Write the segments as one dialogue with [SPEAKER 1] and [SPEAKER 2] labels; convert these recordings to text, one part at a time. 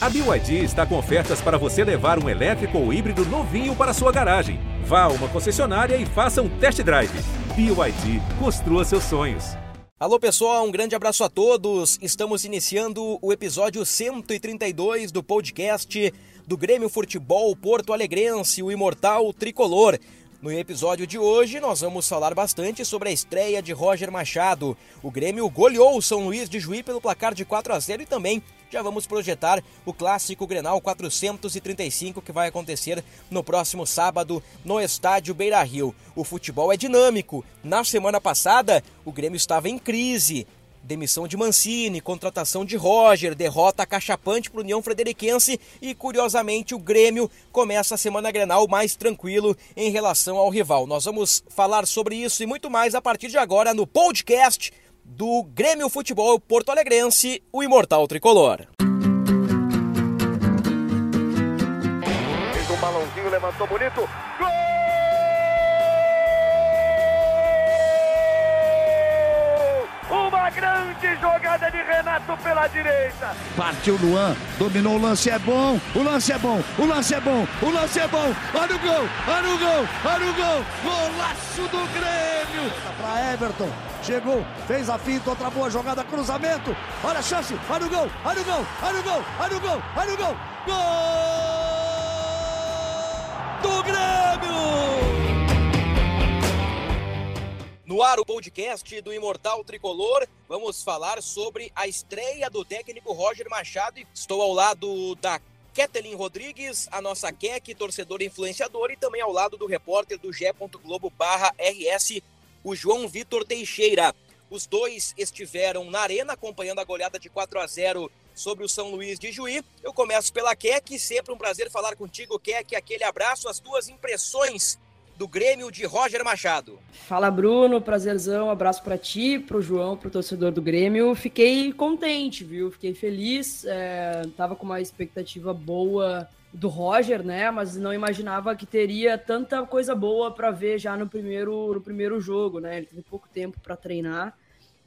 [SPEAKER 1] A BYD está com ofertas para você levar um elétrico ou híbrido novinho para sua garagem. Vá a uma concessionária e faça um test drive. BYD, construa seus sonhos.
[SPEAKER 2] Alô pessoal, um grande abraço a todos. Estamos iniciando o episódio 132 do podcast do Grêmio Futebol Porto Alegrense, o Imortal Tricolor. No episódio de hoje, nós vamos falar bastante sobre a estreia de Roger Machado. O Grêmio goleou o São Luís de Juí pelo placar de 4 a 0 e também já vamos projetar o clássico Grenal 435 que vai acontecer no próximo sábado no estádio Beira-Rio. O futebol é dinâmico. Na semana passada, o Grêmio estava em crise demissão de Mancini, contratação de Roger, derrota cachapante para o União Frederiquense e, curiosamente, o Grêmio começa a semana Grenal mais tranquilo em relação ao rival. Nós vamos falar sobre isso e muito mais a partir de agora no podcast do Grêmio Futebol Porto Alegrense, o Imortal Tricolor.
[SPEAKER 3] Fez um balãozinho, levantou bonito. Gol! Uma grande jogada de Renato pela direita.
[SPEAKER 4] Partiu Luan, dominou o lance, é bom, o lance é bom, o lance é bom, o lance é bom. Olha o gol, olha o gol, olha o gol. Golaço do Grêmio. Para Everton, chegou, fez a finta, outra boa jogada, cruzamento. Olha a chance, olha o gol, olha o gol, olha o gol, olha o gol, olha o gol. Gol do Grêmio!
[SPEAKER 2] No ar, o podcast do Imortal Tricolor. Vamos falar sobre a estreia do técnico Roger Machado. Estou ao lado da Ketelin Rodrigues, a nossa Kek, torcedor influenciador, e também ao lado do repórter do G. Globo barra RS, o João Vitor Teixeira. Os dois estiveram na arena acompanhando a goleada de 4 a 0 sobre o São Luís de Juí. Eu começo pela Kek, sempre um prazer falar contigo, Kek. Aquele abraço, as tuas impressões do Grêmio de Roger Machado.
[SPEAKER 5] Fala Bruno, prazerzão, abraço para ti, pro João, pro torcedor do Grêmio. Fiquei contente, viu? Fiquei feliz, é, tava com uma expectativa boa do Roger, né? Mas não imaginava que teria tanta coisa boa para ver já no primeiro, no primeiro jogo, né? Ele teve pouco tempo para treinar,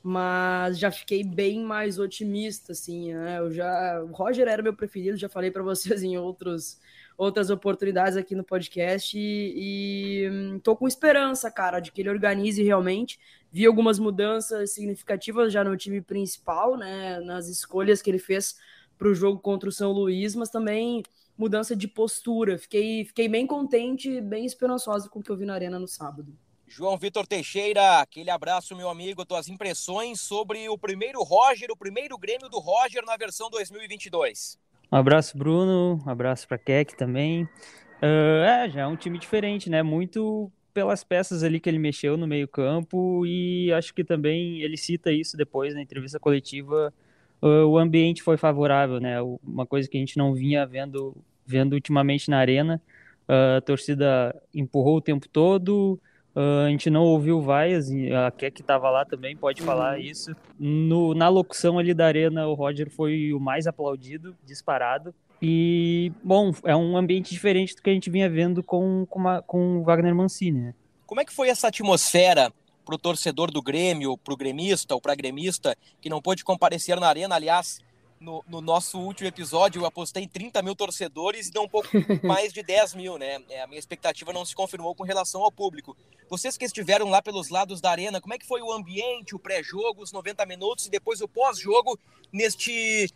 [SPEAKER 5] mas já fiquei bem mais otimista, assim. Né? Eu já, o Roger era meu preferido, já falei para vocês em outros outras oportunidades aqui no podcast e, e tô com esperança, cara, de que ele organize realmente. Vi algumas mudanças significativas já no time principal, né, nas escolhas que ele fez para o jogo contra o São Luís, mas também mudança de postura. Fiquei, fiquei bem contente, bem esperançosa com o que eu vi na arena no sábado.
[SPEAKER 2] João Vitor Teixeira, aquele abraço, meu amigo, tuas impressões sobre o primeiro Roger, o primeiro Grêmio do Roger na versão 2022.
[SPEAKER 6] Um abraço, Bruno. Um abraço para Keck também. Uh, é, já é um time diferente, né? Muito pelas peças ali que ele mexeu no meio-campo e acho que também ele cita isso depois na entrevista coletiva. Uh, o ambiente foi favorável, né? Uma coisa que a gente não vinha vendo, vendo ultimamente na arena. Uh, a torcida empurrou o tempo todo, Uh, a gente não ouviu vaias, a Keck estava lá também, pode falar uhum. isso. No, na locução ali da arena, o Roger foi o mais aplaudido, disparado. E, bom, é um ambiente diferente do que a gente vinha vendo com, com, uma, com o Wagner Mancini. Né?
[SPEAKER 2] Como é que foi essa atmosfera para o torcedor do Grêmio, para o gremista ou para gremista que não pôde comparecer na arena? Aliás, no, no, nosso último episódio, eu apostei em 30 mil torcedores e deu um pouco mais de 10 mil, né? É, a minha expectativa não se confirmou com relação ao público. Vocês que estiveram lá pelos lados da arena, como é que foi o ambiente, o pré-jogo, os 90 minutos e depois o pós-jogo neste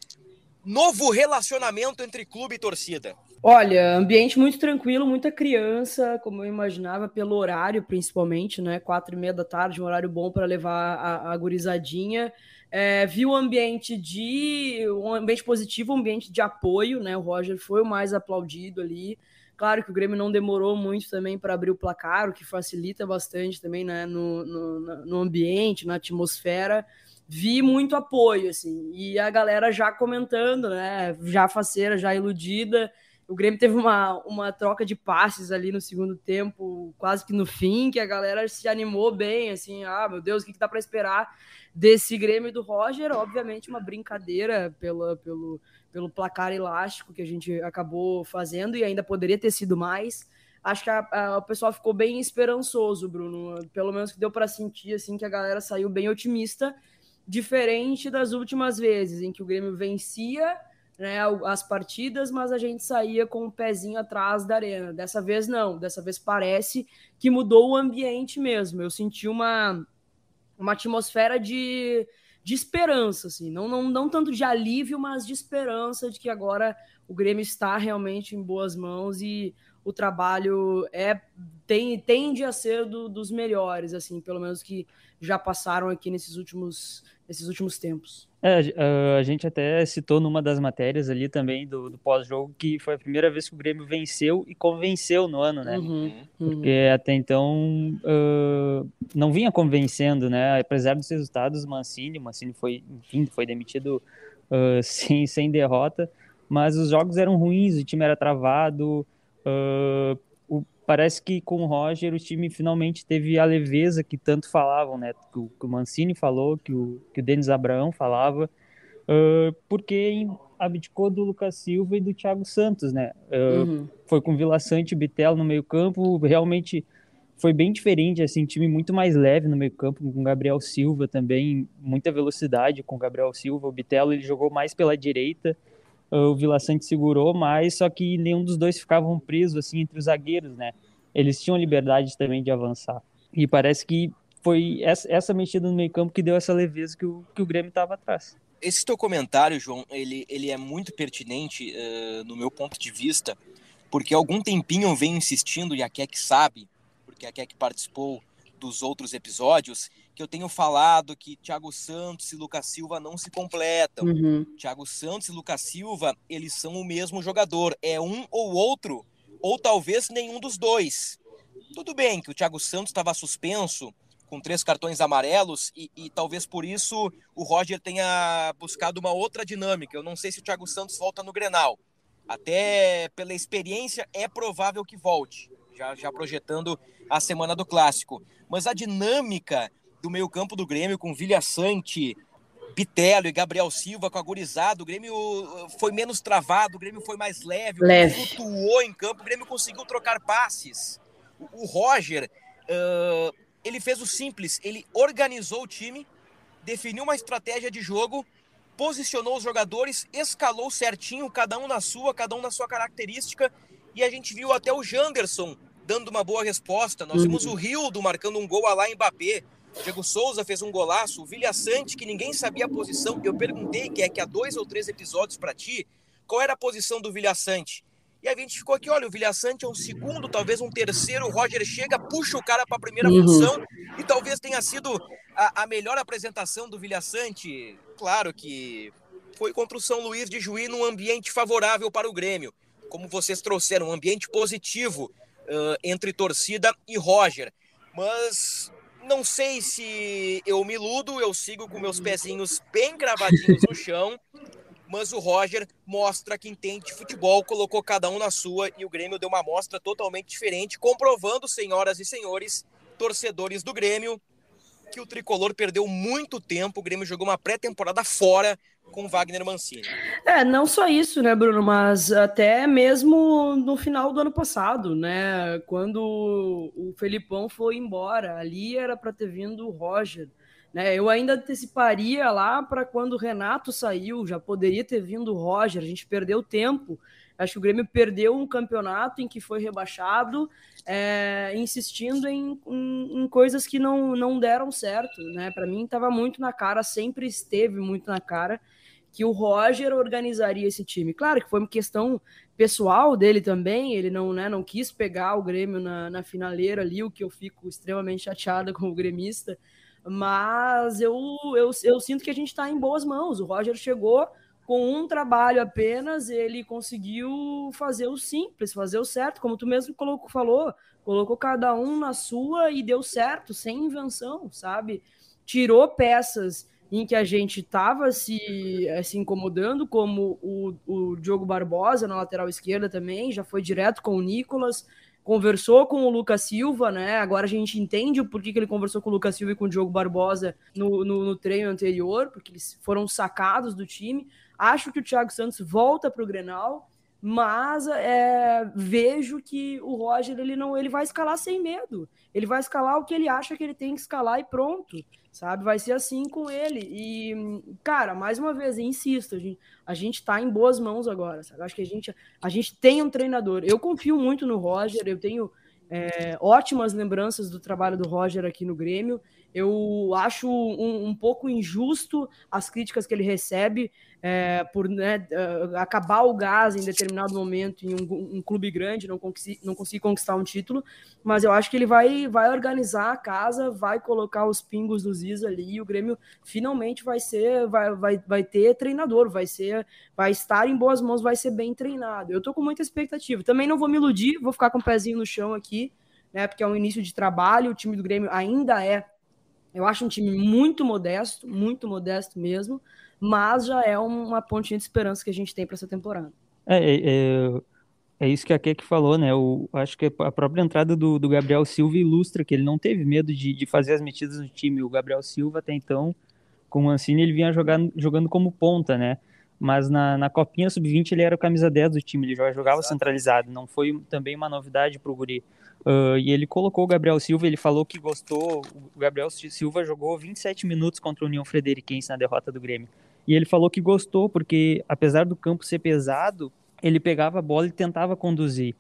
[SPEAKER 2] novo relacionamento entre clube e torcida?
[SPEAKER 5] Olha, ambiente muito tranquilo, muita criança, como eu imaginava, pelo horário principalmente, né? Quatro e meia da tarde, um horário bom para levar a, a gurizadinha é, viu um ambiente de um ambiente positivo, um ambiente de apoio, né? O Roger foi o mais aplaudido ali. Claro que o Grêmio não demorou muito também para abrir o placar, o que facilita bastante também né, no, no, no ambiente, na atmosfera. Vi muito apoio, assim, e a galera já comentando, né? Já faceira, já iludida. O Grêmio teve uma, uma troca de passes ali no segundo tempo, quase que no fim, que a galera se animou bem, assim, ah, meu Deus, o que, que dá para esperar desse Grêmio do Roger? Obviamente uma brincadeira pelo, pelo, pelo placar elástico que a gente acabou fazendo e ainda poderia ter sido mais. Acho que a, a, o pessoal ficou bem esperançoso, Bruno. Pelo menos que deu para sentir assim que a galera saiu bem otimista, diferente das últimas vezes em que o Grêmio vencia né, as partidas, mas a gente saía com o um pezinho atrás da arena. Dessa vez não, dessa vez parece que mudou o ambiente mesmo. Eu senti uma, uma atmosfera de, de esperança, assim, não, não, não tanto de alívio, mas de esperança de que agora o Grêmio está realmente em boas mãos e o trabalho é tem, tende a ser do, dos melhores, assim, pelo menos que já passaram aqui nesses últimos, nesses últimos tempos.
[SPEAKER 6] É, a gente até citou numa das matérias ali também do, do pós-jogo que foi a primeira vez que o Grêmio venceu e convenceu no ano, né? Uhum, uhum. Porque até então uh, não vinha convencendo, né? Apesar dos resultados, Mancini, Mancini foi, enfim, foi demitido uh, sem, sem derrota, mas os jogos eram ruins, o time era travado. Uh, o, parece que com o Roger o time finalmente teve a leveza que tanto falavam, né? Que o, que o Mancini falou, que o, que o Denis Abraão falava, uh, porque abdicou do Lucas Silva e do Thiago Santos, né? Uh, uhum. Foi com Vila Sante e Bitelo no meio campo, realmente foi bem diferente, assim, time muito mais leve no meio campo, com Gabriel Silva também, muita velocidade com Gabriel Silva, o Bitelo ele jogou mais pela direita, o Vila Sante segurou mais, só que nenhum dos dois ficavam presos assim entre os zagueiros, né? Eles tinham liberdade também de avançar. E parece que foi essa, essa mexida no meio-campo que deu essa leveza que o, que o Grêmio estava atrás.
[SPEAKER 2] Esse teu comentário, João, ele, ele é muito pertinente uh, no meu ponto de vista, porque algum tempinho eu venho insistindo, e a Keck sabe, porque a Keck participou dos outros episódios, que eu tenho falado que Thiago Santos e Lucas Silva não se completam. Uhum. Thiago Santos e Lucas Silva, eles são o mesmo jogador. É um ou outro, ou talvez nenhum dos dois. Tudo bem que o Thiago Santos estava suspenso com três cartões amarelos e, e, talvez por isso o Roger tenha buscado uma outra dinâmica. Eu não sei se o Thiago Santos volta no Grenal. Até pela experiência é provável que volte, já, já projetando a semana do clássico. Mas a dinâmica do meio-campo do Grêmio com Vilha Sante, Pitelo e Gabriel Silva com a gurizada. O Grêmio uh, foi menos travado, o Grêmio foi mais leve, leve. flutuou em campo, o Grêmio conseguiu trocar passes. O, o Roger, uh, ele fez o simples, ele organizou o time, definiu uma estratégia de jogo, posicionou os jogadores, escalou certinho, cada um na sua, cada um na sua característica, e a gente viu até o Janderson dando uma boa resposta. Nós uhum. vimos o Rildo marcando um gol a lá Mbappé. Diego Souza fez um golaço, o Vilha Sante, que ninguém sabia a posição. Eu perguntei, que é que há dois ou três episódios para ti, qual era a posição do Vilha Sante. E a gente ficou aqui, olha, o Vilha Sante é um segundo, talvez um terceiro. O Roger chega, puxa o cara para a primeira uhum. função e talvez tenha sido a, a melhor apresentação do Vilha Sante. Claro que foi contra o São Luís de Juí num ambiente favorável para o Grêmio. Como vocês trouxeram, um ambiente positivo uh, entre torcida e Roger. Mas não sei se eu me iludo, eu sigo com meus pezinhos bem gravadinhos no chão, mas o Roger mostra que entende futebol, colocou cada um na sua e o Grêmio deu uma amostra totalmente diferente, comprovando, senhoras e senhores, torcedores do Grêmio, que o tricolor perdeu muito tempo, o Grêmio jogou uma pré-temporada fora com Wagner Mancini.
[SPEAKER 5] É, não só isso, né, Bruno, mas até mesmo no final do ano passado, né, quando o Felipão foi embora, ali era para ter vindo o Roger, né? Eu ainda anteciparia lá para quando o Renato saiu, já poderia ter vindo o Roger, a gente perdeu tempo. Acho que o Grêmio perdeu um campeonato em que foi rebaixado, é, insistindo em, em, em, coisas que não, não deram certo, né? Para mim estava muito na cara, sempre esteve muito na cara que o Roger organizaria esse time. Claro que foi uma questão pessoal dele também, ele não, né, não quis pegar o Grêmio na, na finaleira ali, o que eu fico extremamente chateada com o gremista, mas eu, eu, eu sinto que a gente está em boas mãos. O Roger chegou com um trabalho apenas, ele conseguiu fazer o simples, fazer o certo, como tu mesmo colocou, falou, colocou cada um na sua e deu certo, sem invenção, sabe? Tirou peças em que a gente estava se, eh, se incomodando, como o, o Diogo Barbosa na lateral esquerda também, já foi direto com o Nicolas, conversou com o Lucas Silva, né? Agora a gente entende o porquê que ele conversou com o Lucas Silva e com o Diogo Barbosa no, no, no treino anterior, porque eles foram sacados do time. Acho que o Thiago Santos volta para o Grenal. mas é, vejo que o Roger ele não ele vai escalar sem medo. Ele vai escalar o que ele acha que ele tem que escalar e pronto, sabe? Vai ser assim com ele. E, cara, mais uma vez, insisto, a gente, a gente tá em boas mãos agora, sabe? Acho que a gente, a gente tem um treinador. Eu confio muito no Roger, eu tenho é, ótimas lembranças do trabalho do Roger aqui no Grêmio. Eu acho um, um pouco injusto as críticas que ele recebe é, por né, uh, acabar o gás em determinado momento em um, um clube grande, não conseguir, não conseguir conquistar um título, mas eu acho que ele vai, vai organizar a casa, vai colocar os pingos dos is ali e o Grêmio finalmente vai ser, vai, vai, vai ter treinador, vai ser, vai estar em boas mãos, vai ser bem treinado. Eu tô com muita expectativa. Também não vou me iludir, vou ficar com o pezinho no chão aqui, né? Porque é um início de trabalho, o time do Grêmio ainda é, eu acho um time muito modesto, muito modesto mesmo mas já é uma pontinha de esperança que a gente tem para essa temporada.
[SPEAKER 6] É, é, é, é, isso que a Kek falou, né? Eu acho que a própria entrada do, do, Gabriel Silva ilustra que ele não teve medo de, de fazer as metidas no time. O Gabriel Silva, até então, com o Mancini, ele vinha jogar, jogando como ponta, né? Mas na, na Copinha Sub-20 ele era o camisa 10 do time, ele já jogava Exato. centralizado. Não foi também uma novidade para o Guri. Uh, e ele colocou o Gabriel Silva, ele falou que gostou. O Gabriel Silva jogou 27 minutos contra o União Frederiquense na derrota do Grêmio. E ele falou que gostou, porque apesar do campo ser pesado, ele pegava a bola e tentava conduzir.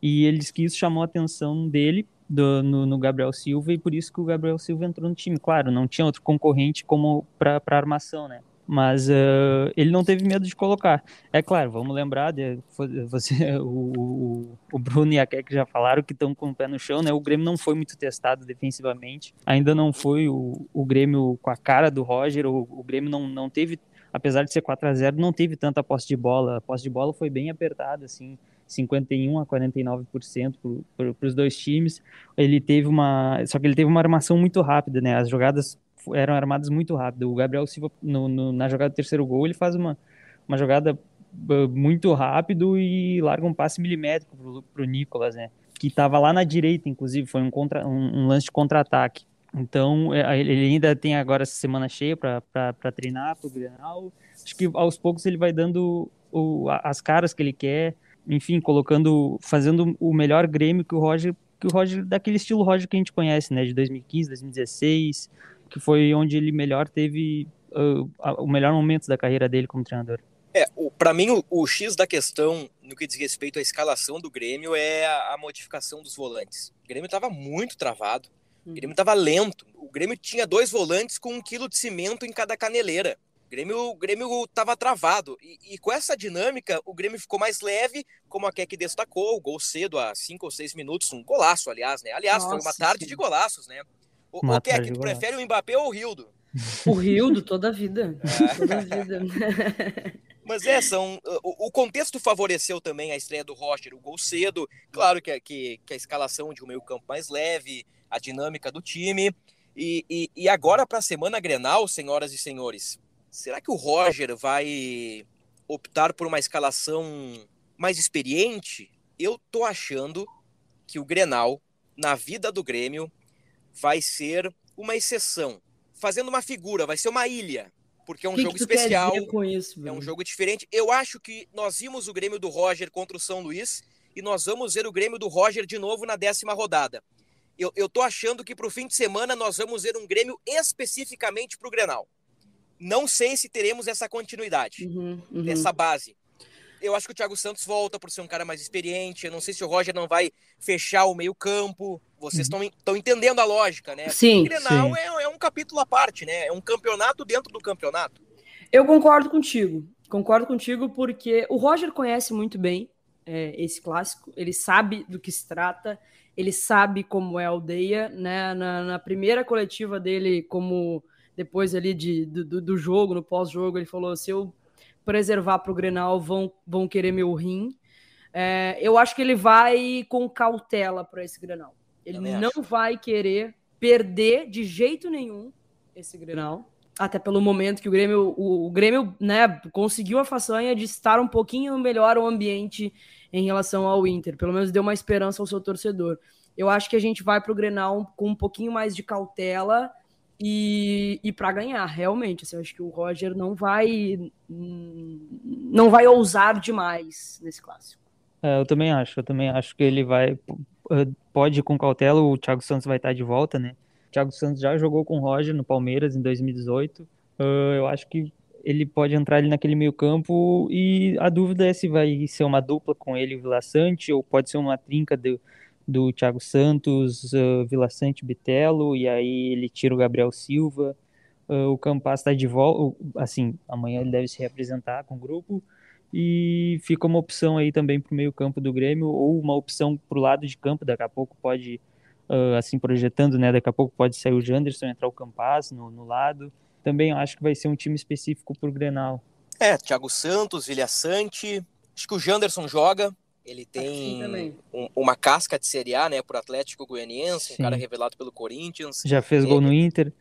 [SPEAKER 6] E ele que isso chamou a atenção dele do, no, no, Gabriel Silva e por isso que o Gabriel Silva entrou no time. Claro, não tinha outro concorrente como para armação, né? Mas uh, ele não teve medo de colocar. É claro, vamos lembrar, de, você, o, o, Bruno e a Keck já falaram que estão com o pé no chão, né? O Grêmio não foi muito testado defensivamente. Ainda não foi o, o Grêmio com a cara do Roger. O, o Grêmio não, não teve, apesar de ser 4 a 0 não teve tanta posse de bola. A posse de bola foi bem apertada, assim. 51 a 49% para os dois times. Ele teve uma, só que ele teve uma armação muito rápida, né? As jogadas eram armadas muito rápido. O Gabriel Silva, no, no, na jogada do terceiro gol, ele faz uma, uma jogada muito rápido e larga um passe milimétrico para o Nicolas, né? Que estava lá na direita, inclusive, foi um, contra, um, um lance de contra-ataque. Então, é, ele ainda tem agora essa semana cheia para treinar para o Grenal. Acho que aos poucos ele vai dando o, as caras que ele quer, enfim, colocando, fazendo o melhor Grêmio que o Roger, que o Roger daquele estilo Roger que a gente conhece, né, de 2015, 2016, que foi onde ele melhor teve uh, o melhor momento da carreira dele como treinador.
[SPEAKER 2] É, para mim o, o, X da questão no que diz respeito à escalação do Grêmio é a, a modificação dos volantes. O Grêmio estava muito travado, o Grêmio estava lento. O Grêmio tinha dois volantes com um quilo de cimento em cada caneleira. O Grêmio, o Grêmio estava travado. E, e, com essa dinâmica, o Grêmio ficou mais leve, como a Keck destacou, o gol cedo, há cinco ou seis minutos, um golaço, aliás, né? Aliás, Nossa, foi uma tarde sim. de golaços, né? O, o que é que tu prefere o Mbappé ou o Rildo?
[SPEAKER 5] O Rildo, toda a vida. Toda a vida.
[SPEAKER 2] Mas é, são, o, o, contexto favoreceu também a estreia do Roger, o gol cedo, claro que, que, que a escalação de um meio campo mais leve, a dinâmica do time, e, e, e agora para a semana Grenal, senhoras e senhores, será que o Roger vai optar por uma escalação mais experiente? Eu tô achando que o Grenal, na vida do Grêmio, vai ser uma exceção. Fazendo uma figura, vai ser uma ilha. Porque é um
[SPEAKER 5] que
[SPEAKER 2] jogo que especial.
[SPEAKER 5] Isso,
[SPEAKER 2] é um jogo diferente. Eu acho que nós vimos o Grêmio do Roger contra o São Luís e nós vamos ver o Grêmio do Roger de novo na décima rodada. Eu, eu tô achando que para o fim de semana nós vamos ver um Grêmio especificamente para o Grenal. Não sei se teremos essa continuidade, uhum, uhum. essa base eu acho que o Thiago Santos volta por ser um cara mais experiente. Eu não sei se o Roger não vai fechar o meio-campo. Vocês estão uhum. entendendo a lógica, né?
[SPEAKER 5] Sim.
[SPEAKER 2] O Grenal é, é, um capítulo à parte, né? É um campeonato dentro do campeonato.
[SPEAKER 5] Eu concordo contigo. Concordo contigo porque o Roger conhece muito bem é, esse clássico. Ele sabe do que se trata. Ele sabe como é a aldeia, né? Na, na primeira coletiva dele, como depois ali de, do, do jogo, no pós-jogo, ele falou: se eu preservar para o Grenal vão, vão querer meu rim. É, eu acho que ele vai com cautela para esse Grenal. Ele não acho. vai querer perder de jeito nenhum esse Grenal. Até pelo momento que o Grêmio, o, o Grêmio né, conseguiu a façanha de estar um pouquinho melhor o ambiente em relação ao Inter. Pelo menos deu uma esperança ao seu torcedor. Eu acho que a gente vai para o Grenal com um pouquinho mais de cautela e, e para ganhar, realmente. Assim, acho que o Roger não vai não vai ousar demais nesse clássico.
[SPEAKER 6] É, eu também acho, eu também acho que ele vai pode ir com cautela, o Thiago Santos vai estar de volta, né? O Thiago Santos já jogou com o Roger no Palmeiras em 2018. Uh, eu acho que ele pode entrar ali naquele meio campo e a dúvida é se vai ser uma dupla com ele e o Vila Sante ou pode ser uma trinca do, do Thiago Santos, uh, Vila Sante Bitelo e aí ele tira o Gabriel Silva. Uh, o Campas está de volta, assim, amanhã ele deve se representar com o grupo. E fica uma opção aí também para o meio campo do Grêmio ou uma opção para o lado de campo, daqui a pouco pode, uh, assim, projetando, né, daqui a pouco pode sair o Janderson, entrar o Campas no, no lado, também acho que vai ser um time específico para o Grenal.
[SPEAKER 2] É, Thiago Santos, Vilha Sante, acho que o Janderson joga, ele tem um, uma casca de Série A, né, por Atlético Goianiense, Sim. um cara revelado pelo Corinthians.
[SPEAKER 6] Já fez gol no Inter.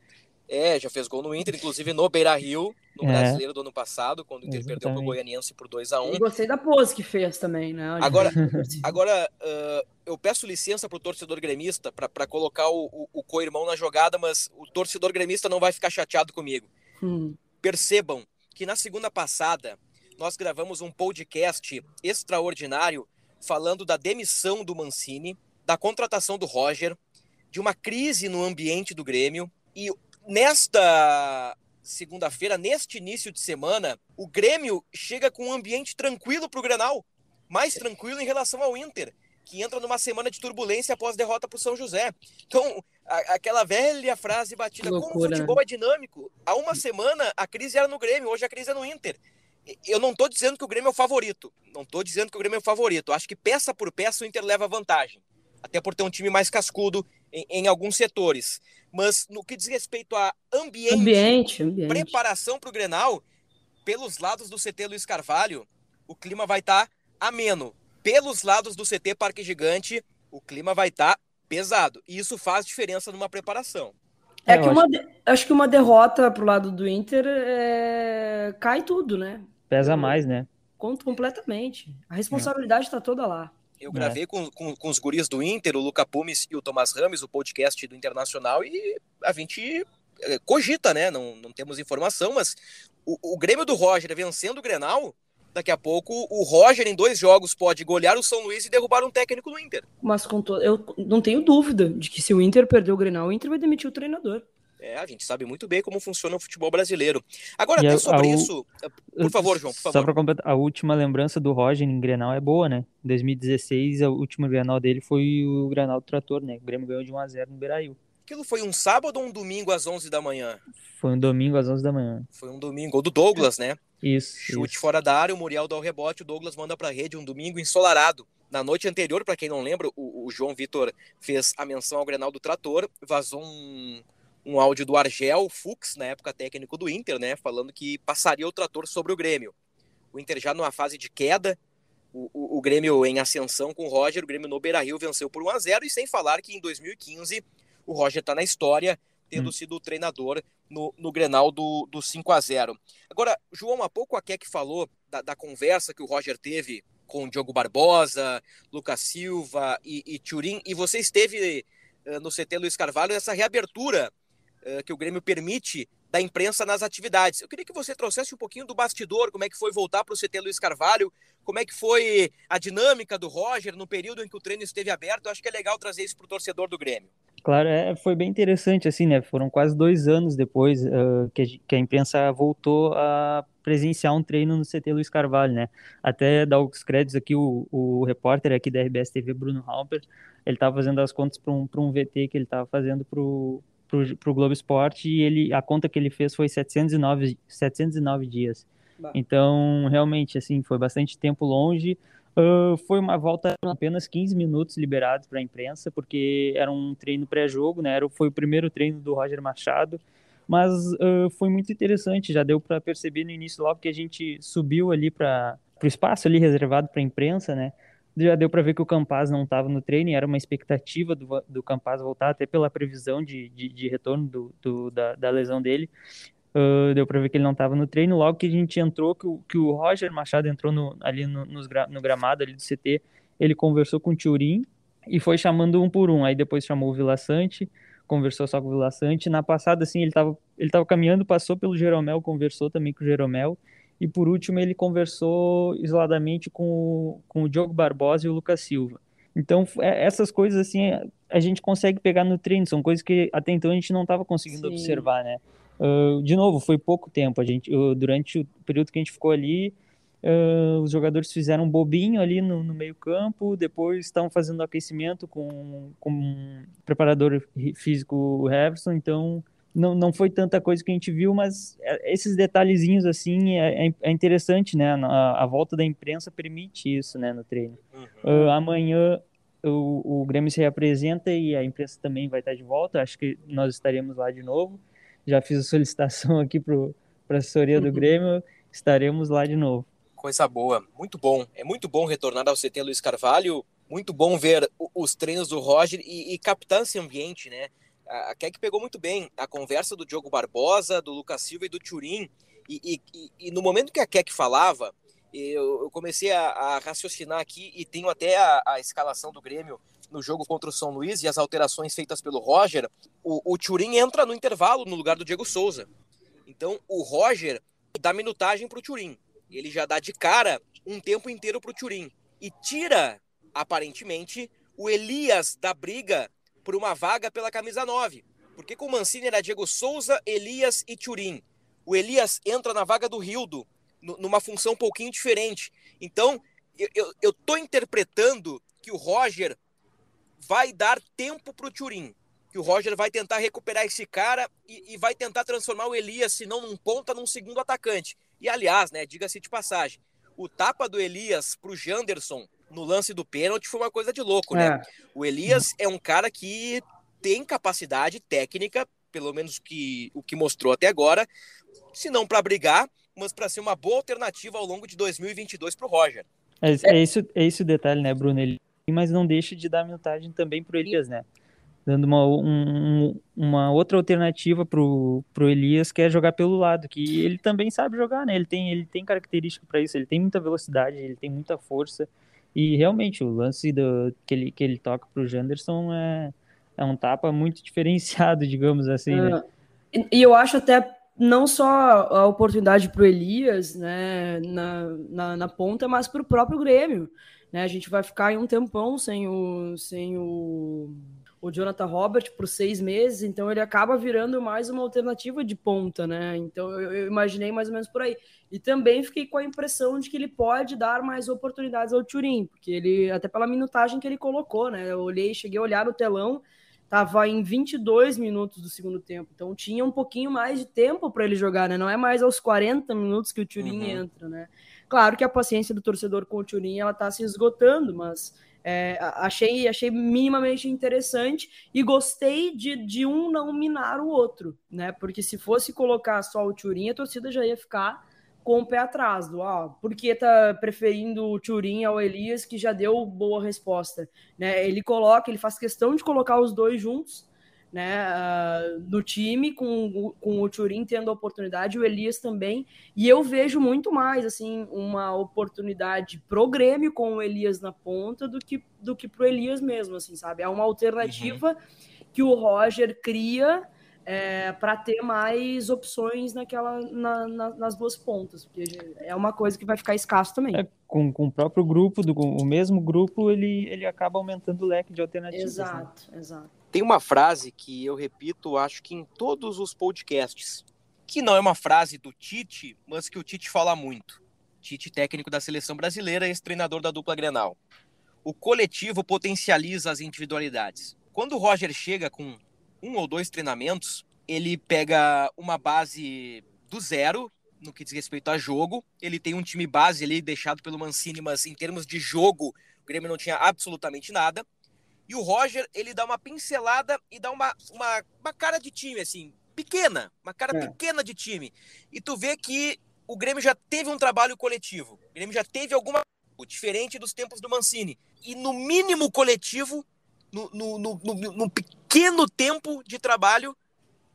[SPEAKER 2] É, já fez gol no Inter, inclusive no Beira Rio, no é. brasileiro do ano passado, quando o Inter Exatamente. perdeu pro Goianiense por 2 a 1 um.
[SPEAKER 5] gostei da pose que fez também, né?
[SPEAKER 2] Agora, agora uh, eu peço licença pro torcedor gremista para colocar o, o, o co-irmão na jogada, mas o torcedor gremista não vai ficar chateado comigo. Hum. Percebam que na segunda passada nós gravamos um podcast extraordinário falando da demissão do Mancini, da contratação do Roger, de uma crise no ambiente do Grêmio e nesta segunda-feira, neste início de semana, o Grêmio chega com um ambiente tranquilo para o Grenal, mais tranquilo em relação ao Inter, que entra numa semana de turbulência após derrota para o São José. Então, a, aquela velha frase batida, como o futebol né? é dinâmico, há uma semana a crise era no Grêmio, hoje a crise é no Inter. Eu não estou dizendo que o Grêmio é o favorito, não estou dizendo que o Grêmio é o favorito, acho que peça por peça o Inter leva vantagem, até por ter um time mais cascudo em, em alguns setores. Mas no que diz respeito a ambiente,
[SPEAKER 5] ambiente, ambiente.
[SPEAKER 2] preparação para o Grenal, pelos lados do CT Luiz Carvalho, o clima vai estar tá ameno. Pelos lados do CT Parque Gigante, o clima vai estar tá pesado. E isso faz diferença numa preparação.
[SPEAKER 5] É, que uma, acho... acho que uma derrota pro lado do Inter é... cai tudo, né?
[SPEAKER 6] Pesa mais, né?
[SPEAKER 5] Conto completamente. A responsabilidade está toda lá.
[SPEAKER 2] Eu é. gravei é. com, com, com, os guris do Inter, o Luca Pumes e o Tomás Rames, o podcast do Internacional, e a gente eh, cogita, né? Não, não temos informação, mas o, o Grêmio do Roger vencendo o Grenal, daqui a pouco o Roger em dois jogos pode golear o São Luís e derrubar um técnico do Inter.
[SPEAKER 5] Mas com to... eu não tenho dúvida de que se o Inter perder o Grenal, o Inter vai demitir o treinador.
[SPEAKER 2] É, a gente sabe muito bem como funciona o futebol brasileiro. Agora, até sobre a, isso, eh, por favor, João, por favor.
[SPEAKER 6] Só para completar, a última lembrança do Roger em Grenal é boa, né? Em 2016, a última Grenal dele foi o Grenal do Trator, né? O Grêmio ganhou de 1x0 no Beirail.
[SPEAKER 2] Aquilo foi um sábado ou um domingo às 11 da manhã?
[SPEAKER 6] Foi um domingo às 11 da manhã.
[SPEAKER 2] Foi um domingo, ou do Douglas, né?
[SPEAKER 6] Isso.
[SPEAKER 2] Chute
[SPEAKER 6] isso.
[SPEAKER 2] fora da área, o Muriel dá o rebote, o Douglas manda para a rede um domingo ensolarado. Na noite anterior, para quem não lembra, o, o João Vitor fez a menção ao Grenal do Trator, vazou um, um áudio do Argel Fux, na época técnico do Inter, né, falando que passaria o trator sobre o Grêmio. O Inter já numa fase de queda, o, o, o Grêmio em ascensão com o Roger, o Grêmio no Beira-Rio venceu por 1 a 0 e sem falar que em 2015 o Roger está na história, tendo hum. sido o treinador no, no Grenal do, do 5 a 0 Agora, João, há pouco a Keck falou da, da conversa que o Roger teve com o Diogo Barbosa, Lucas Silva e, e Turim, e você esteve uh, no CT Luiz Carvalho essa reabertura eh, que o Grêmio permite da imprensa nas atividades. Eu queria que você trouxesse um pouquinho do bastidor, como é que foi voltar para o CT Luiz Carvalho, como é que foi a dinâmica do Roger no período em que o treino esteve aberto. Eu acho que é legal trazer isso para o torcedor do Grêmio.
[SPEAKER 6] Claro, é, foi bem interessante, assim, né? Foram quase dois anos depois uh, que, a, que, a, imprensa voltou a presenciar um treino no CT Luiz Carvalho, né? Até dar os créditos aqui, o, o repórter aqui da RBS TV, Bruno Halper, ele estava fazendo as contas para um, um VT que ele estava fazendo para o para o Globo Esporte e ele, a conta que ele fez foi 709, 709 dias. Bah. Então, realmente, assim, foi bastante tempo longe. Uh, foi uma volta apenas 15 minutos liberados para a imprensa, porque era um treino pré-jogo, né? Era, foi o primeiro treino do Roger Machado, mas uh, foi muito interessante. Já deu para perceber no início, logo que a gente subiu ali para o espaço ali reservado para a imprensa, né? Já deu para ver que o Campaz não estava no treino, era uma expectativa do, do Campaz voltar, até pela previsão de, de, de retorno do, do da, da, lesão dele. Uh, deu para ver que ele não estava no treino. Logo que a gente entrou, que o, que o Roger Machado entrou no, ali no, no gramado ali do CT, ele conversou com o Turim e foi chamando um por um. Aí depois chamou o Vila Sante, conversou só com o Vila Sante. Na passada, assim, ele estava ele tava caminhando, passou pelo Jeromel, conversou também com o Jeromel. E por último, ele conversou isoladamente com, o, com o Diogo Barbosa e o Lucas Silva. Então, é, essas coisas, assim, a gente consegue pegar no treino, são coisas que até então a gente não estava conseguindo Sim. observar, né? Uh, de novo, foi pouco tempo. A gente, uh, durante o período que a gente ficou ali, uh, os jogadores fizeram um bobinho ali no, no meio-campo, depois estavam fazendo aquecimento com, com o preparador físico Heverson, então não, não foi tanta coisa que a gente viu, mas é, esses detalhezinhos assim é, é, é interessante, né? A, a, volta da imprensa permite isso, né, no treino. Uhum. Uh, amanhã o, o Grêmio se reapresenta e a imprensa também vai estar de volta. Acho que nós estaremos lá de novo. Já fiz a solicitação aqui para a assessoria do uhum. Grêmio, estaremos lá de novo.
[SPEAKER 2] Coisa boa, muito bom. É muito bom retornar ao CT Luiz Carvalho. Muito bom ver os treinos do Roger e, e captar esse ambiente, né? A Keck pegou muito bem a conversa do Diogo Barbosa, do Lucas Silva e do Turim. E, e, e, no momento que a Keck falava, eu, eu comecei a, a, raciocinar aqui e tenho até a, a, escalação do Grêmio no jogo contra o São Luís e as alterações feitas pelo Roger. O, o Turim entra no intervalo no lugar do Diego Souza. Então o Roger dá minutagem para o Turim. Ele já dá de cara um tempo inteiro para o Turim. E tira, aparentemente, o Elias da briga por uma vaga pela camisa 9. Porque com o Mancini era Diego Souza, Elias e Turim. O Elias entra na vaga do Rildo, numa função um pouquinho diferente. Então, eu, eu, tô interpretando que o Roger vai dar tempo para o Turim. Que o Roger vai tentar recuperar esse cara e, e, vai tentar transformar o Elias, se não num ponta, num segundo atacante. E aliás, né, diga-se de passagem, o tapa do Elias para o Janderson no lance do pênalti foi uma coisa de louco, né? É. O Elias é um cara que tem capacidade técnica, pelo menos que, o que mostrou até agora, se não para brigar, mas para ser uma boa alternativa ao longo de 2022 para o Roger.
[SPEAKER 6] É, é, isso, é esse o detalhe, né, Bruno? Ele, mas não deixa de dar minutagem também para o Elias, né? Dando uma, um, uma outra alternativa para o Elias, que é jogar pelo lado, que ele também sabe jogar, né? Ele tem, ele tem característica para isso, ele tem muita velocidade, ele tem muita força. E realmente, o lance do, que, ele, que ele toca pro Janderson é, é um tapa muito diferenciado, digamos assim, né?
[SPEAKER 5] É, e eu acho até não só a oportunidade para o Elias né, na, na, na ponta, mas para o próprio Grêmio. Né? A gente vai ficar em um tempão sem o, sem o o Jonathan Robert por seis meses, então ele acaba virando mais uma alternativa de ponta, né? Então eu, eu, imaginei mais ou menos por aí. E também fiquei com a impressão de que ele pode dar mais oportunidades ao Turim, porque ele, até pela minutagem que ele colocou, né? Eu olhei, cheguei a olhar no telão, tava em 22 minutos do segundo tempo, então tinha um pouquinho mais de tempo para ele jogar, né? Não é mais aos 40 minutos que o Turim uhum. entra, né? Claro que a paciência do torcedor com o Turim ela tá se esgotando, mas é, achei, achei minimamente interessante e gostei de, de um não minar o outro, né? Porque se fosse colocar só o Turin, a torcida já ia ficar com o pé atrás do ah, por que tá preferindo o Turin ao Elias, que já deu boa resposta, né? Ele coloca, ele faz questão de colocar os dois juntos né, uh, no time, com, com o Turin tendo a oportunidade, o Elias também, e eu vejo muito mais, assim, uma oportunidade pro Grêmio com o Elias na ponta do que, do que pro Elias mesmo, assim, sabe? É uma alternativa uhum. que o Roger cria é, para ter mais opções naquela, na, na, nas duas pontas, porque é uma coisa que vai ficar escasso também. É,
[SPEAKER 6] com, com o próprio grupo, do, o mesmo grupo, ele, ele acaba aumentando o leque de alternativas.
[SPEAKER 5] Exato, né? exato.
[SPEAKER 2] Tem uma frase que eu repito, acho que em todos os podcasts, que não é uma frase do Tite, mas que o Tite fala muito. Tite, técnico da seleção brasileira, ex-treinador da dupla Grenal. O coletivo potencializa as individualidades. Quando o Roger chega com um ou dois treinamentos, ele pega uma base do zero no que diz respeito a jogo. Ele tem um time base ali deixado pelo Mancini, mas em termos de jogo, o Grêmio não tinha absolutamente nada. E o Roger, ele dá uma pincelada e dá uma, uma, uma cara de time, assim, pequena, uma cara é. pequena de time. E tu vê que o Grêmio já teve um trabalho coletivo. O Grêmio já teve alguma diferente dos tempos do Mancini. E no mínimo coletivo, no, no, no, no, no pequeno tempo de trabalho,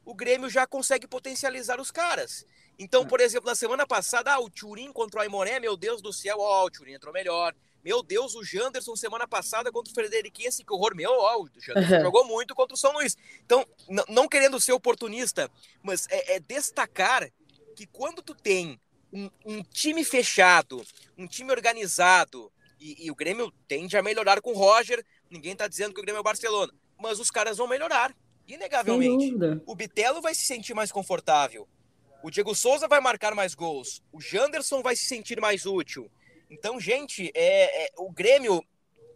[SPEAKER 2] o Grêmio já consegue potencializar os caras. Então, é. por exemplo, na semana passada, ah, o Turim contra o Aimoré, meu Deus do céu, ó, oh, o Turim entrou melhor, Meu Deus, o Janderson semana passada contra o Frederiquense, que horror meu, ó, o Janderson uhum. jogou muito contra o São Luís. Então, não querendo ser oportunista, mas é, é destacar que quando tu tem um, um, time fechado, um time organizado, e, e, o Grêmio tende a melhorar com o Roger, ninguém tá dizendo que o Grêmio é o Barcelona, mas os caras vão melhorar, inegavelmente. O Bitelo vai se sentir mais confortável, o Diego Souza vai marcar mais gols, o Janderson vai se sentir mais útil, então, gente, é, é, o Grêmio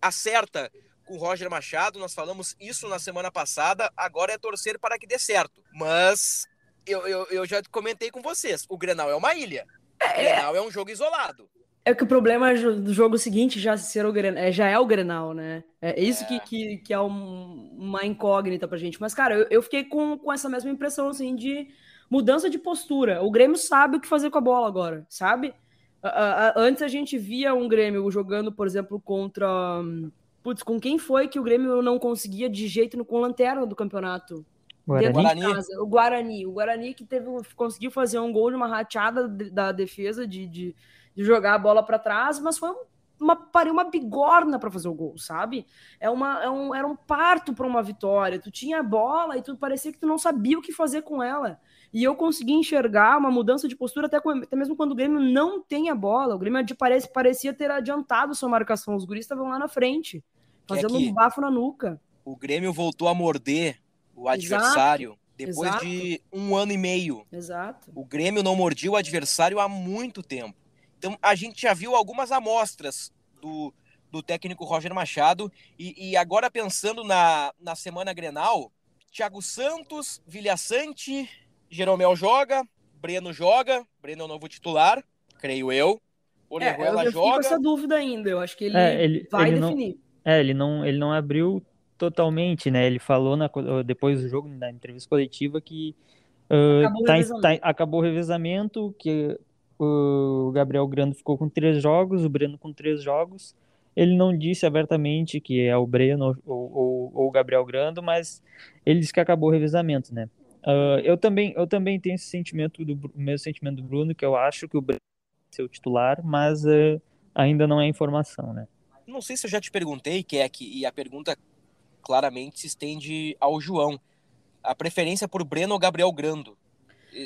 [SPEAKER 2] acerta com o Roger Machado, nós falamos isso na semana passada, agora é torcer para que dê certo. Mas eu, eu, eu já comentei com vocês, o Grenal é uma ilha. O é. Grenal é um jogo isolado.
[SPEAKER 5] É que o problema do jogo seguinte já, ser o Grenal, é, já é o Grenal, né? É isso é. Que, que, que, é um, uma incógnita pra gente. Mas, cara, eu, eu fiquei com, com essa mesma impressão, assim, de mudança de postura. O Grêmio sabe o que fazer com a bola agora, sabe? Antes a gente via um Grêmio jogando, por exemplo, contra. Putz, com quem foi que o Grêmio não conseguia de jeito no, com lanterna do campeonato?
[SPEAKER 2] Guarani.
[SPEAKER 5] De casa. O Guarani. O Guarani que teve, conseguiu fazer um gol de uma rateada da defesa de, de, de jogar a bola para trás, mas foi uma, pariu uma bigorna para fazer o gol, sabe? É uma, é um, era um parto para uma vitória. Tu tinha a bola e tu parecia que tu não sabia o que fazer com ela. E eu consegui enxergar uma mudança de postura até, até mesmo quando o Grêmio não tem a bola. O Grêmio de, parece, parecia ter adiantado sua marcação. Os guris estavam lá na frente, fazendo é um bafo na nuca.
[SPEAKER 2] O Grêmio voltou a morder o adversário Exato. depois Exato. de um ano e meio.
[SPEAKER 5] Exato.
[SPEAKER 2] O Grêmio não mordia o adversário há muito tempo. Então a gente já viu algumas amostras do, do técnico Roger Machado. E, e agora pensando na, na semana Grenal, Thiago Santos, Vilhaçante, Jeromel joga, Breno joga, Breno é o novo titular, creio eu.
[SPEAKER 5] Orejuela é, eu joga. com essa dúvida ainda, eu acho que ele, é, ele vai ele definir.
[SPEAKER 6] Não, é, ele não, ele não abriu totalmente, né? Ele falou na, depois do jogo, na entrevista coletiva, que uh, acabou, tá, o tá, acabou o revezamento, que o Gabriel Grando ficou com três jogos, o Breno com três jogos. Ele não disse abertamente que é o Breno ou, ou, ou o Gabriel Grando, mas ele disse que acabou o revezamento, né? Uh, eu, também, eu também tenho esse sentimento, do, o mesmo sentimento do Bruno, que eu acho que o Breno é seu titular, mas uh, ainda não é informação, né?
[SPEAKER 2] Não sei se eu já te perguntei, Keck, e a pergunta claramente se estende ao João. A preferência por Breno ou Gabriel Grando?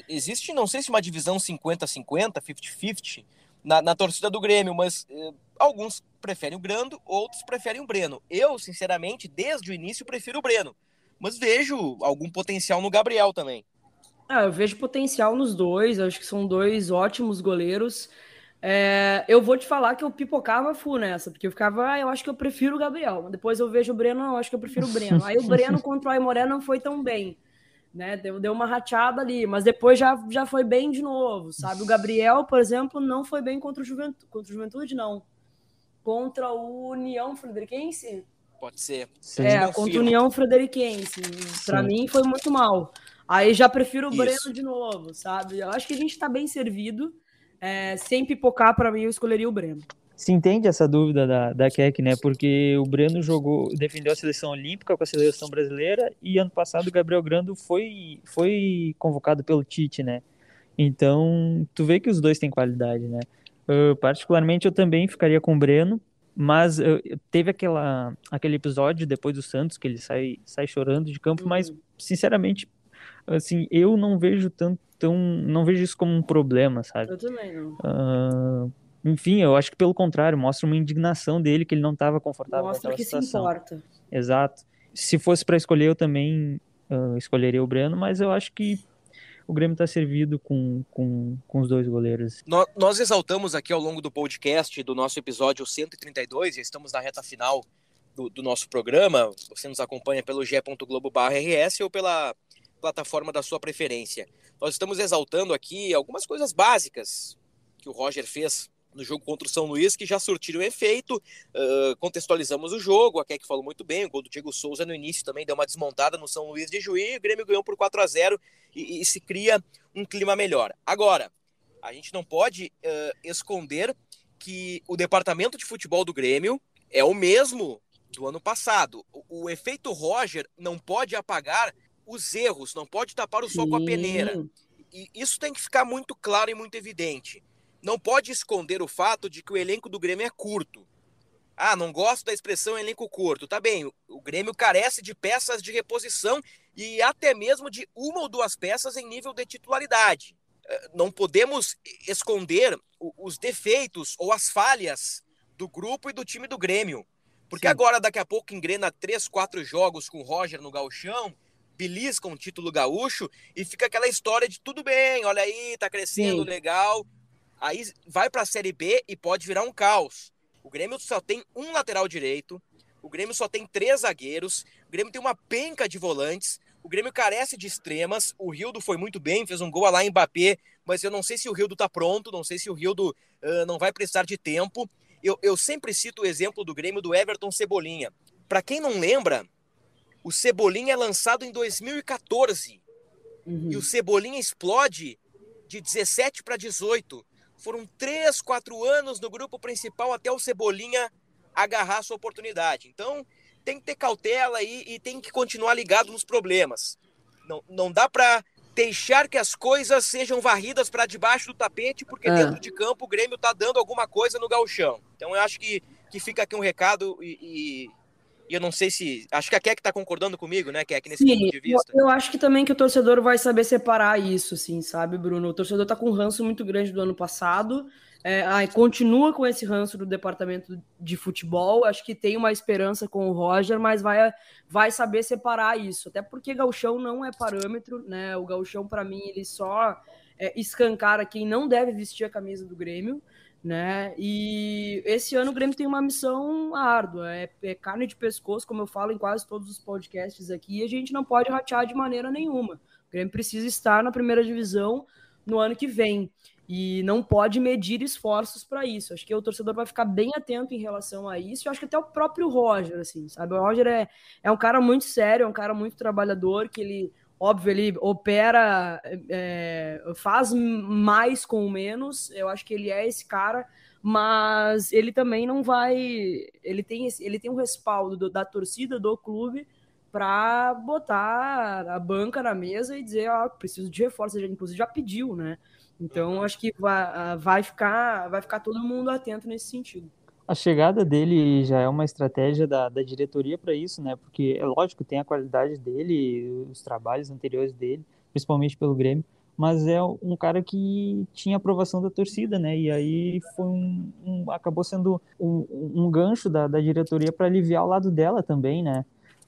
[SPEAKER 2] Existe, não sei se uma divisão 50-50, 50-50, na, na, torcida do Grêmio, mas eh, alguns preferem o Grando, outros preferem o Breno. Eu, sinceramente, desde o início, prefiro o Breno mas vejo algum potencial no Gabriel também.
[SPEAKER 5] Ah, eu vejo potencial nos dois, acho que são dois ótimos goleiros. É, eu vou te falar que eu pipocava full nessa, porque eu ficava, ah, eu acho que eu prefiro o Gabriel. Depois eu vejo o Breno, eu acho que eu prefiro o Breno. Aí o Breno contra o Aimoré não foi tão bem, né? Deu, deu uma rateada ali, mas depois já, já foi bem de novo, sabe? O Gabriel, por exemplo, não foi bem contra o Juventude, contra o Juventude não. Contra o União Frederiquense,
[SPEAKER 2] Pode ser.
[SPEAKER 5] Sim. É, contra a União Frederiquense. Para mim foi muito mal. Aí já prefiro o Isso. Breno de novo, sabe? Eu acho que a gente tá bem servido. É, sem pipocar, para mim, eu escolheria o Breno.
[SPEAKER 6] Se entende essa dúvida da, da Keck, né? Porque o Breno jogou, defendeu a seleção olímpica com a seleção brasileira e ano passado o Gabriel Grando foi, foi convocado pelo Tite, né? Então, tu vê que os dois têm qualidade, né? Uh, particularmente, eu também ficaria com o Breno, mas uh, teve aquela, aquele episódio depois do Santos que ele sai, sai chorando de campo, uhum. mas sinceramente, assim, eu não vejo tanto, tão, não vejo isso como um problema, sabe?
[SPEAKER 5] Eu também não.
[SPEAKER 6] Uh, enfim, eu acho que pelo contrário, mostra uma indignação dele que ele não estava confortável
[SPEAKER 5] mostra que situação. se importa.
[SPEAKER 6] Exato. Se fosse para escolher, eu também uh, escolheria o Breno, mas eu acho que o Grêmio está servido com, com, com os dois goleiros.
[SPEAKER 2] Nós, nós exaltamos aqui ao longo do podcast, do nosso episódio 132, já estamos na reta final do, do nosso programa. Você nos acompanha pelo g.globo.rs ou pela plataforma da sua preferência. Nós estamos exaltando aqui algumas coisas básicas que o Roger fez no jogo contra o São Luís, que já surtiram efeito. Uh, contextualizamos o jogo, a Keck falou muito bem, o gol do Diego Souza no início também deu uma desmontada no São Luís de Juí, o Grêmio ganhou por 4 a 0 e, e se cria um clima melhor. Agora, a gente não pode uh, esconder que o departamento de futebol do Grêmio é o mesmo do ano passado. O, o efeito Roger não pode apagar os erros, não pode tapar o sol com a peneira. E isso tem que ficar muito claro e muito evidente não pode esconder o fato de que o elenco do Grêmio é curto. Ah, não gosto da expressão elenco curto. Tá bem, o Grêmio carece de peças de reposição e até mesmo de uma ou duas peças em nível de titularidade. Eh, não podemos esconder os defeitos ou as falhas do grupo e do time do Grêmio. Porque Sim. agora, daqui a pouco, engrena três, quatro jogos com o Roger no gauchão, belisca um título gaúcho e fica aquela história de tudo bem, olha aí, tá crescendo, Sim. legal. Aí vai para a Série B e pode virar um caos. O Grêmio só tem um lateral direito, o Grêmio só tem três zagueiros, o Grêmio tem uma penca de volantes, o Grêmio carece de extremas. O Rildo foi muito bem, fez um gol lá em Mbappé, mas eu não sei se o Rildo tá pronto, não sei se o Rildo uh, não vai precisar de tempo. Eu, eu sempre cito o exemplo do Grêmio do Everton Cebolinha. Para quem não lembra, o Cebolinha é lançado em 2014 uhum. e o Cebolinha explode de 17 para 18. Foram três, quatro anos no grupo principal até o Cebolinha agarrar sua oportunidade. Então, tem que ter cautela e, e tem que continuar ligado nos problemas. Não, não dá para deixar que as coisas sejam varridas para debaixo do tapete, porque é. dentro de campo o Grêmio está dando alguma coisa no galchão. Então, eu acho que, que fica aqui um recado e, e e eu não sei se. Acho que a Keck está concordando comigo, né, Keck, nesse Sim, ponto de vista.
[SPEAKER 5] Eu, eu acho que também que o torcedor vai saber separar isso, assim, sabe, Bruno? O torcedor está com um ranço muito grande do ano passado. É, aí continua com esse ranço do departamento de futebol. Acho que tem uma esperança com o Roger, mas vai, vai saber separar isso. Até porque Gauchão não é parâmetro, né? O Gauchão, para mim, ele só é, escancara quem não deve vestir a camisa do Grêmio né? E esse ano o Grêmio tem uma missão árdua, é, é, carne de pescoço, como eu falo em quase todos os podcasts aqui, e a gente não pode ratear de maneira nenhuma. O Grêmio precisa estar na primeira divisão no ano que vem e não pode medir esforços para isso. Acho que o torcedor vai ficar bem atento em relação a isso. Eu acho que até o próprio Roger, assim, sabe? O Roger é, é um cara muito sério, é um cara muito trabalhador, que ele Óbvio, ele opera, é, faz mais com menos. Eu acho que ele é esse cara, mas ele também não vai. Ele tem, ele tem um respaldo do, da torcida do clube para botar a banca na mesa e dizer: ah, preciso de reforço. Ele, inclusive, já pediu, né? Então, acho que vai, vai, ficar, vai ficar todo mundo atento nesse sentido.
[SPEAKER 6] A chegada dele já é uma estratégia da, da diretoria para isso, né? Porque é lógico, tem a qualidade dele, os trabalhos anteriores dele, principalmente pelo Grêmio, mas é um cara que tinha aprovação da torcida, né? E aí foi um, um acabou sendo um, um gancho da, da diretoria para aliviar o lado dela também, né?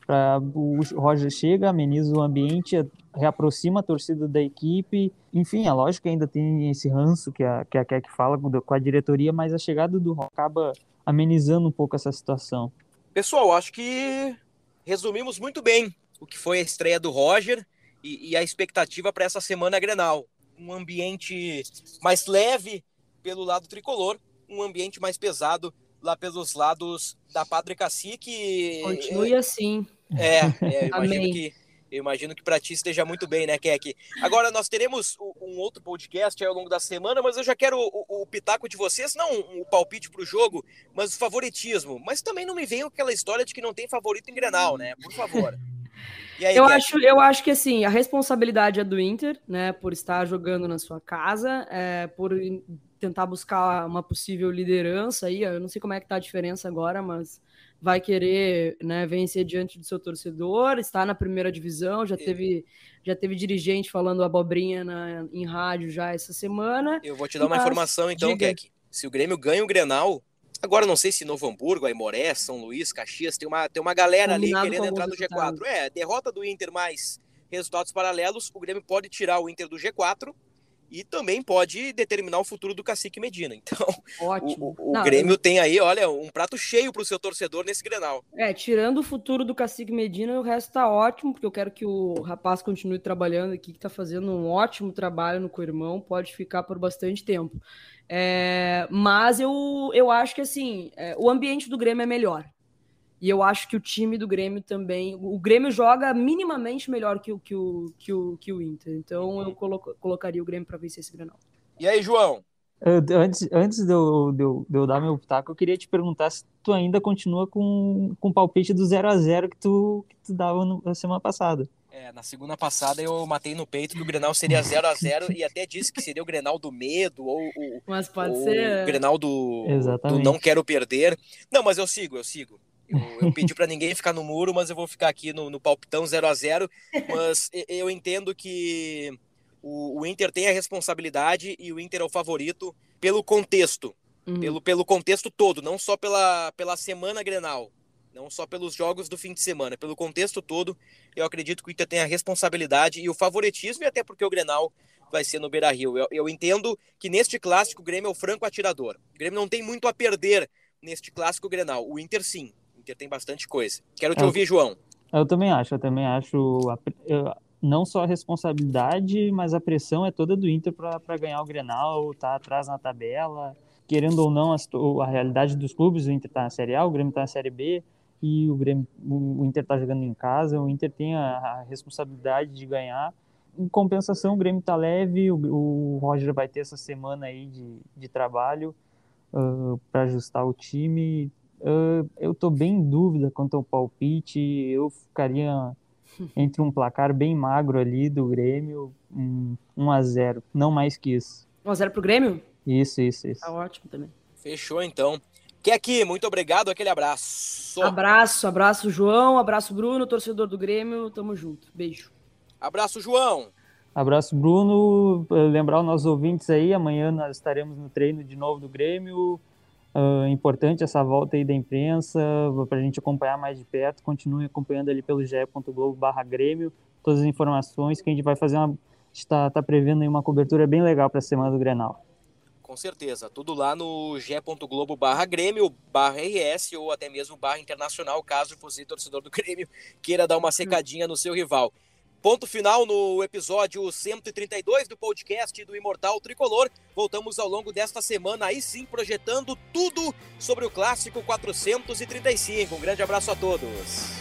[SPEAKER 6] Pra, o Roger chega, ameniza o ambiente, reaproxima a torcida da equipe. Enfim, é lógico que ainda tem esse ranço que a, que a Keck fala com a diretoria, mas a chegada do Roger acaba amenizando um pouco essa situação.
[SPEAKER 2] Pessoal, acho que resumimos muito bem o que foi a estreia do Roger e, e a expectativa para essa semana Grenal. Um ambiente mais leve pelo lado tricolor, um ambiente mais pesado lá pelos lados da Padre Cacique.
[SPEAKER 5] Continue assim.
[SPEAKER 2] É, é eu imagino que eu imagino que para ti esteja muito bem, né, Keck? Agora, nós teremos um outro podcast ao longo da semana, mas eu já quero o, o pitaco de vocês, não o palpite para o jogo, mas o favoritismo. Mas também não me venham aquela história de que não tem favorito em Grenal, né? Por favor.
[SPEAKER 5] Aí, eu, acho, eu acho que assim, a responsabilidade é do Inter, né? Por estar jogando na sua casa, é, por tentar buscar uma possível liderança aí. Eu não sei como é que tá a diferença agora, mas vai querer né, vencer diante do seu torcedor, está na primeira divisão, já teve, já teve dirigente falando abobrinha na, em rádio já essa semana.
[SPEAKER 2] Eu vou te dar uma informação então, diga... que se o Grêmio ganha o Grenal, agora não sei se Novo Hamburgo, Aimoré, São Luís, Caxias, tem uma, tem uma galera Combinado ali querendo entrar no G4. É, derrota do Inter mais resultados paralelos, o Grêmio pode tirar o Inter do G4 e também pode determinar o futuro do Cacique Medina. Então, Ótimo. o, o, Não, Grêmio eu... tem aí, olha, um prato cheio para o seu torcedor nesse Grenal.
[SPEAKER 5] É, tirando o futuro do Cacique Medina, o resto tá ótimo, porque eu quero que o rapaz continue trabalhando aqui, que tá fazendo um ótimo trabalho no co-irmão, pode ficar por bastante tempo. É, mas eu, eu acho que assim, é, o ambiente do Grêmio é melhor. E eu acho que o time do Grêmio também. O Grêmio joga minimamente melhor que o, que o, que o, que o Inter. Então eu colo colocaria o Grêmio para vencer esse Grenal.
[SPEAKER 2] E aí, João?
[SPEAKER 6] Antes, antes de, eu, de, eu, de eu dar meu pitaco, eu queria te perguntar se tu ainda continua com, com o palpite do 0 a 0 que tu, que tu dava no, na semana passada.
[SPEAKER 2] É, na segunda passada eu matei no peito que o Grenal seria 0 a 0 e até disse que seria o Grenal do medo ou o,
[SPEAKER 5] Mas pode
[SPEAKER 2] ou
[SPEAKER 5] ser.
[SPEAKER 2] o Grenal do, do não quero perder. Não, mas eu sigo, eu sigo. Eu, eu pedi para ninguém ficar no muro, mas eu vou ficar aqui no, no palpitão 0 a 0 Mas eu entendo que o, o Inter tem a responsabilidade e o Inter é o favorito pelo contexto.
[SPEAKER 5] Uhum.
[SPEAKER 2] Pelo, pelo contexto todo, não só pela, pela semana Grenal, não só pelos jogos do fim de semana, pelo contexto todo, eu acredito que o Inter tem a responsabilidade e o favoritismo, e até porque o Grenal vai ser no Beira-Rio. Eu, eu entendo que neste clássico o Grêmio é o franco atirador. O Grêmio não tem muito a perder neste clássico Grenal. O Inter sim. Inter tem bastante coisa. Quero te
[SPEAKER 6] É,
[SPEAKER 2] ouvir, João.
[SPEAKER 6] Eu também acho, eu também acho a eu- não só a responsabilidade, mas a pressão é toda do Inter para ganhar o Grenal, tá atrás na tabela. Querendo ou não, a, a realidade dos clubes, o Inter tá na Série A, o Grêmio tá na Série B e o, Grêmio, o Inter tá jogando em casa, o Inter tem a, a responsabilidade de ganhar. Em compensação, o Grêmio tá leve, o, o Roger vai ter essa semana aí de, de trabalho para ajustar o time. Ah, eu tô bem em dúvida quanto ao palpite. Eu ficaria entre um placar bem magro ali do Grêmio, um 1 a 0 não mais que isso.
[SPEAKER 5] 1x0 pro Grêmio?
[SPEAKER 6] Isso, isso, isso.
[SPEAKER 5] Tá ótimo também.
[SPEAKER 2] Fechou então. Que aqui, muito obrigado, aquele abraço.
[SPEAKER 5] Abraço, abraço, João, abraço, Bruno, torcedor do Grêmio, tamo junto. Beijo.
[SPEAKER 2] Abraço, João.
[SPEAKER 6] Abraço, Bruno. Lembrar os nossos ouvintes aí, amanhã nós estaremos no treino de novo do Grêmio. Ah, importante essa volta aí da imprensa, para a gente acompanhar mais de perto. Continue acompanhando ali pelo ge.globo barra Grêmio, todas as informações que a gente vai fazer uma. está tá prevendo aí uma cobertura bem legal para a semana do Grenal.
[SPEAKER 2] Com certeza, tudo lá no g.globo barra Grêmio, barra RS ou até mesmo barra Internacional, caso você, torcedor do Grêmio, queira dar uma secadinha no seu rival. Ponto final no episódio 132 do podcast do Imortal Tricolor. Voltamos ao longo desta semana, aí sim, projetando tudo sobre o clássico 435. Um grande abraço a todos.